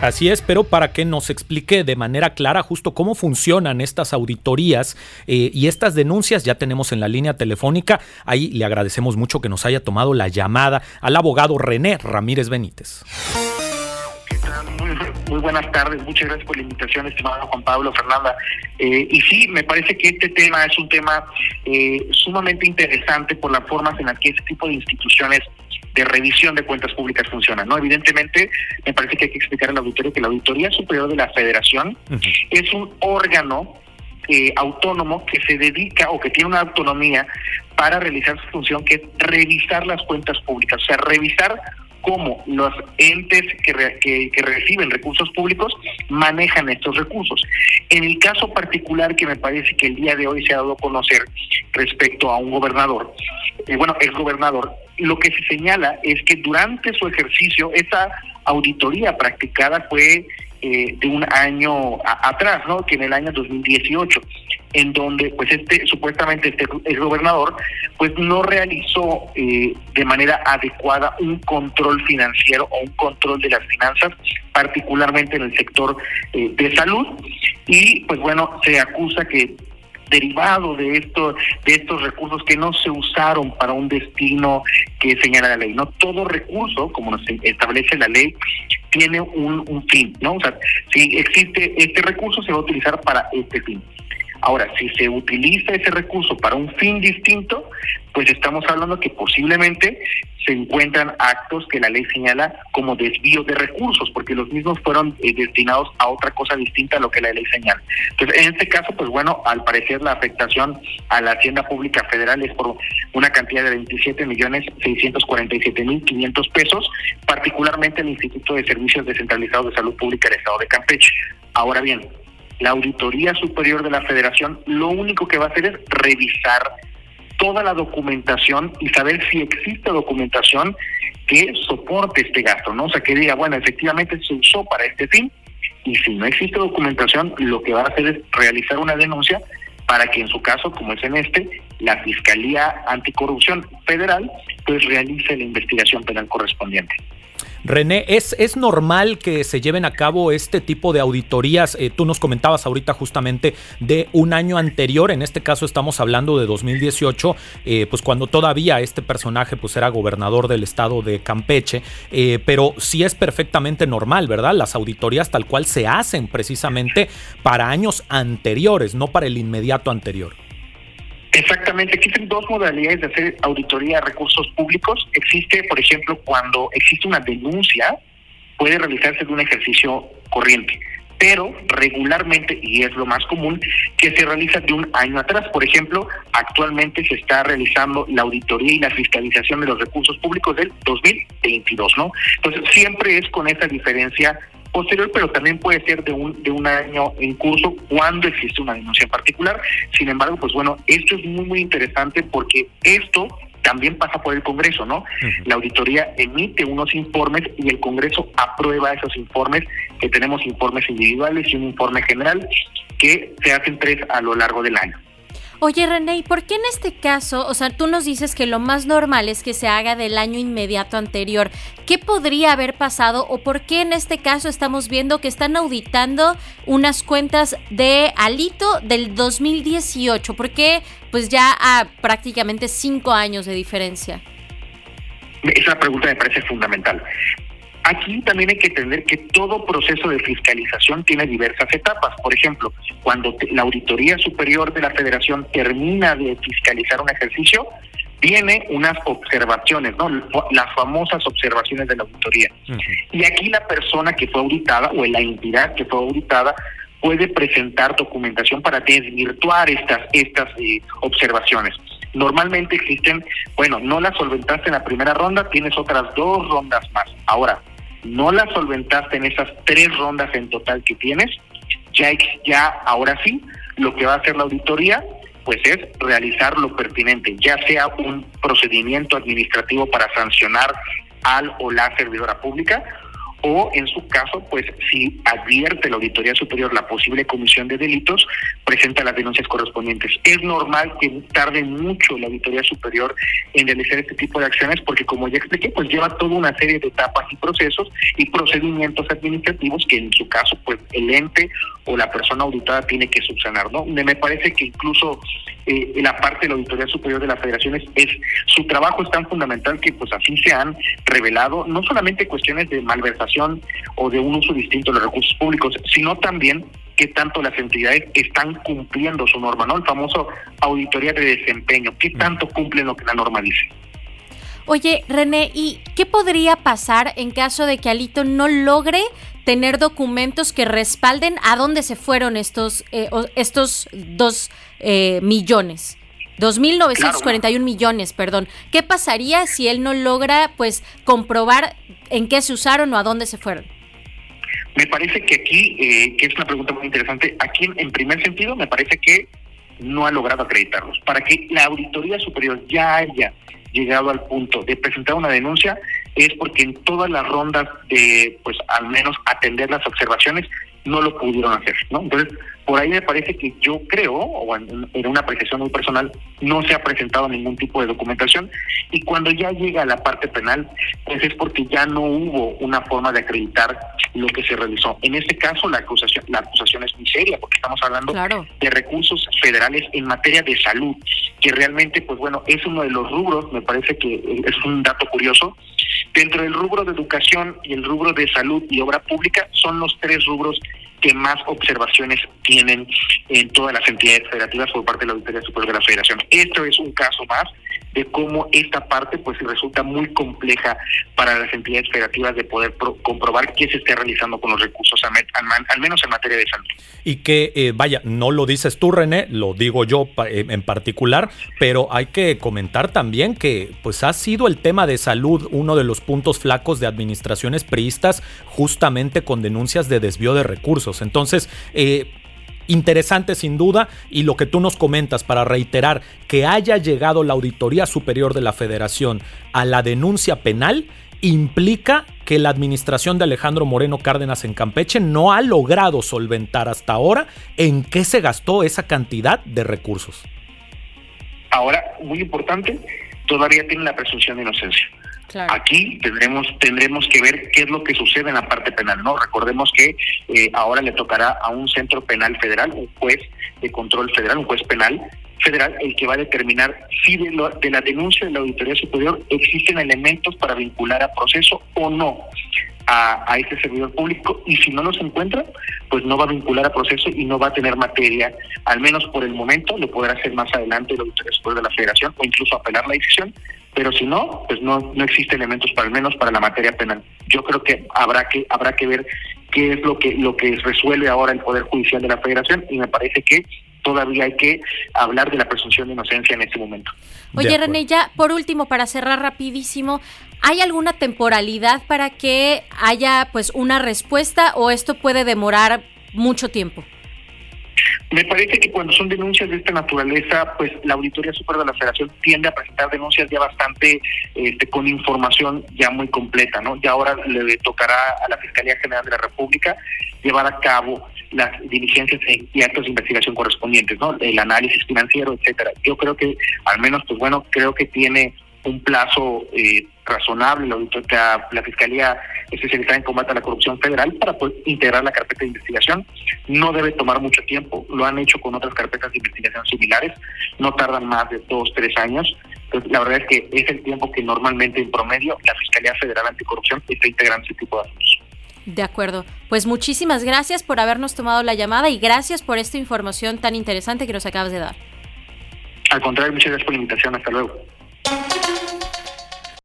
Así es, pero para que nos explique de manera clara justo cómo funcionan estas auditorías eh, y estas denuncias, ya tenemos en la línea telefónica, ahí le agradecemos mucho que nos haya tomado la llamada al abogado René Ramírez Benítez. Muy, buenas tardes, muchas gracias por la invitación, estimado Juan Pablo, Fernanda. Eh, y sí, me parece que este tema es un tema eh, sumamente interesante por las formas en las que este tipo de instituciones de revisión de cuentas públicas funcionan. ¿no? Evidentemente, me parece que hay que explicar al auditorio que la Auditoría Superior de la Federación es un órgano eh, autónomo que se dedica o que tiene una autonomía para realizar su función, que es revisar las cuentas públicas, o sea, revisar cómo los entes que, que, reciben recursos públicos manejan estos recursos. En el caso particular que me parece que el día de hoy se ha dado a conocer respecto a un gobernador, eh, bueno, el gobernador, lo que se señala es que durante su ejercicio, esa auditoría practicada fue eh, de un año atrás, ¿no? Que en el año 2018, en donde, pues, este supuestamente este el gobernador, pues, no realizó eh, de manera adecuada un control financiero o un control de las finanzas, particularmente en el sector eh, de salud, y, pues, bueno, se acusa que derivado de esto de estos recursos que no se usaron para un destino que señala la ley no todo recurso como nos establece la ley tiene un, un fin no o sea si existe este recurso se va a utilizar para este fin Ahora, si se utiliza ese recurso para un fin distinto, pues estamos hablando que posiblemente se encuentran actos que la ley señala como desvío de recursos, porque los mismos fueron eh, destinados a otra cosa distinta a lo que la ley señala. Entonces, en este caso, pues bueno, al parecer la afectación a la Hacienda Pública Federal es por una cantidad de 27 millones 647 mil 500 pesos, particularmente el Instituto de Servicios Descentralizados de Salud Pública del Estado de Campeche. Ahora bien, la Auditoría Superior de la Federación lo único que va a hacer es revisar toda la documentación y saber si existe documentación que soporte este gasto, ¿no? O sea, que diga, bueno, efectivamente se usó para este fin y si no existe documentación, lo que va a hacer es realizar una denuncia para que en su caso, como es en este, la Fiscalía Anticorrupción Federal pues realice la investigación penal correspondiente. René, ¿es, ¿es normal que se lleven a cabo este tipo de auditorías? Eh, tú nos comentabas ahorita justamente de un año anterior, en este caso estamos hablando de 2018, eh, pues cuando todavía este personaje pues era gobernador del estado de Campeche, eh, pero sí es perfectamente normal, ¿verdad? Las auditorías tal cual se hacen precisamente para años anteriores, no para el inmediato anterior. Exactamente, existen dos modalidades de hacer auditoría de recursos públicos. Existe, por ejemplo, cuando existe una denuncia, puede realizarse de un ejercicio corriente, pero regularmente, y es lo más común, que se realiza de un año atrás. Por ejemplo, actualmente se está realizando la auditoría y la fiscalización de los recursos públicos del 2022, ¿no? Entonces, siempre es con esa diferencia posterior, pero también puede ser de un, de un año en curso cuando existe una denuncia en particular. Sin embargo, pues bueno, esto es muy, muy interesante porque esto también pasa por el Congreso, ¿no? La auditoría emite unos informes y el Congreso aprueba esos informes, que tenemos informes individuales y un informe general, que se hacen tres a lo largo del año. Oye, René, ¿y por qué en este caso, o sea, tú nos dices que lo más normal es que se haga del año inmediato anterior? ¿Qué podría haber pasado o por qué en este caso estamos viendo que están auditando unas cuentas de Alito del 2018? ¿Por qué? Pues ya a prácticamente cinco años de diferencia. Esa pregunta me parece fundamental. Aquí también hay que entender que todo proceso de fiscalización tiene diversas etapas. Por ejemplo, cuando la Auditoría Superior de la Federación termina de fiscalizar un ejercicio, tiene unas observaciones, ¿no? Las famosas observaciones de la auditoría. Y aquí la persona que fue auditada o la entidad que fue auditada puede presentar documentación para desvirtuar estas estas eh, observaciones. Normalmente existen, bueno, no las solventaste en la primera ronda, tienes otras dos rondas más. Ahora, no la solventaste en esas tres rondas en total que tienes, ya, ya ahora sí, lo que va a hacer la auditoría pues es realizar lo pertinente, ya sea un procedimiento administrativo para sancionar al o la servidora pública o en su caso, pues si advierte la Auditoría Superior la posible comisión de delitos, presenta las denuncias correspondientes. Es normal que tarde mucho la Auditoría Superior en realizar este tipo de acciones porque como ya expliqué, pues lleva toda una serie de etapas y procesos y procedimientos administrativos que en su caso, pues el ente o la persona auditada tiene que subsanar, ¿no? Me parece que incluso eh, la parte de la Auditoría Superior de las Federaciones es su trabajo es tan fundamental que pues así se han revelado no solamente cuestiones de malversación o de un uso distinto de los recursos públicos, sino también que tanto las entidades están cumpliendo su norma, ¿no? El famoso auditoría de desempeño, qué tanto cumplen lo que la norma dice. Oye, René, ¿y qué podría pasar en caso de que Alito no logre tener documentos que respalden a dónde se fueron estos, eh, estos dos eh, millones? 2.941 millones, perdón. ¿Qué pasaría si él no logra, pues, comprobar en qué se usaron o a dónde se fueron? Me parece que aquí, eh, que es una pregunta muy interesante, aquí en primer sentido me parece que no ha logrado acreditarlos. Para que la Auditoría Superior ya haya llegado al punto de presentar una denuncia es porque en todas las rondas de, pues al menos atender las observaciones, no lo pudieron hacer, ¿no? Entonces, por ahí me parece que yo creo, o en, una apreciación muy personal, no se ha presentado ningún tipo de documentación y cuando ya llega a la parte penal, pues es porque ya no hubo una forma de acreditar lo que se realizó. En este caso, la acusación, la acusación es muy seria porque estamos hablando de recursos federales en materia de salud, que realmente, pues bueno, es uno de los rubros, me parece que es un dato curioso, dentro del rubro de educación y el rubro de salud y obra pública son los tres rubros que más observaciones tienen en todas las entidades federativas por parte de la Auditoría Superior de la Federación. Esto es un caso más de cómo esta parte pues resulta muy compleja para las entidades federativas de poder comprobar qué se está realizando con los recursos, al, menos en materia de salud. Y que, eh, vaya, no lo dices tú, René, lo digo yo eh, en particular, pero hay que comentar también que pues ha sido el tema de salud uno de los puntos flacos de administraciones priistas justamente con denuncias de desvío de recursos. Entonces, eh, interesante sin duda y lo que tú nos comentas para reiterar que haya llegado la Auditoría Superior de la Federación a la denuncia penal implica que la administración de Alejandro Moreno Cárdenas en Campeche no ha logrado solventar hasta ahora en qué se gastó esa cantidad de recursos. Ahora, muy importante, todavía tiene la presunción de inocencia. Aquí tendremos tendremos que ver qué es lo que sucede en la parte penal. No recordemos que eh, ahora le tocará a un centro penal federal, un juez de control federal, un juez penal federal, el que va a determinar si de, de la denuncia de la auditoría superior existen elementos para vincular a proceso o no a, a este servidor público y si no los encuentra, pues no va a vincular a proceso y no va a tener materia, al menos por el momento, lo podrá hacer más adelante la auditoría superior de la federación o incluso apelar la decisión, pero si no, pues no, no existe elementos para al menos para la materia penal. Yo creo que habrá que habrá que ver qué es lo que lo que resuelve ahora el poder judicial de la Federación y me parece que todavía hay que hablar de la presunción de inocencia en este momento. Oye, René, ya por último, para cerrar rapidísimo, ¿hay alguna temporalidad para que haya pues una respuesta o esto puede demorar mucho tiempo? Me parece que cuando son denuncias de esta naturaleza, pues la Auditoría Superior de la Federación tiende a presentar denuncias ya bastante este, con información ya muy completa, ¿no? Ya ahora le tocará a la Fiscalía General de la República llevar a cabo las diligencias y actos de investigación correspondientes, ¿no? El análisis financiero, etcétera. Yo creo que, al menos, pues bueno, creo que tiene un plazo eh, razonable la, la Fiscalía especializada en combate a la corrupción federal para poder integrar la carpeta de investigación. No debe tomar mucho tiempo, lo han hecho con otras carpetas de investigación similares, no tardan más de dos, tres años. Entonces, la verdad es que es el tiempo que normalmente en promedio la Fiscalía Federal Anticorrupción está integrando ese tipo de asuntos. De acuerdo. Pues muchísimas gracias por habernos tomado la llamada y gracias por esta información tan interesante que nos acabas de dar. Al contrario, muchas gracias por la invitación. Hasta luego.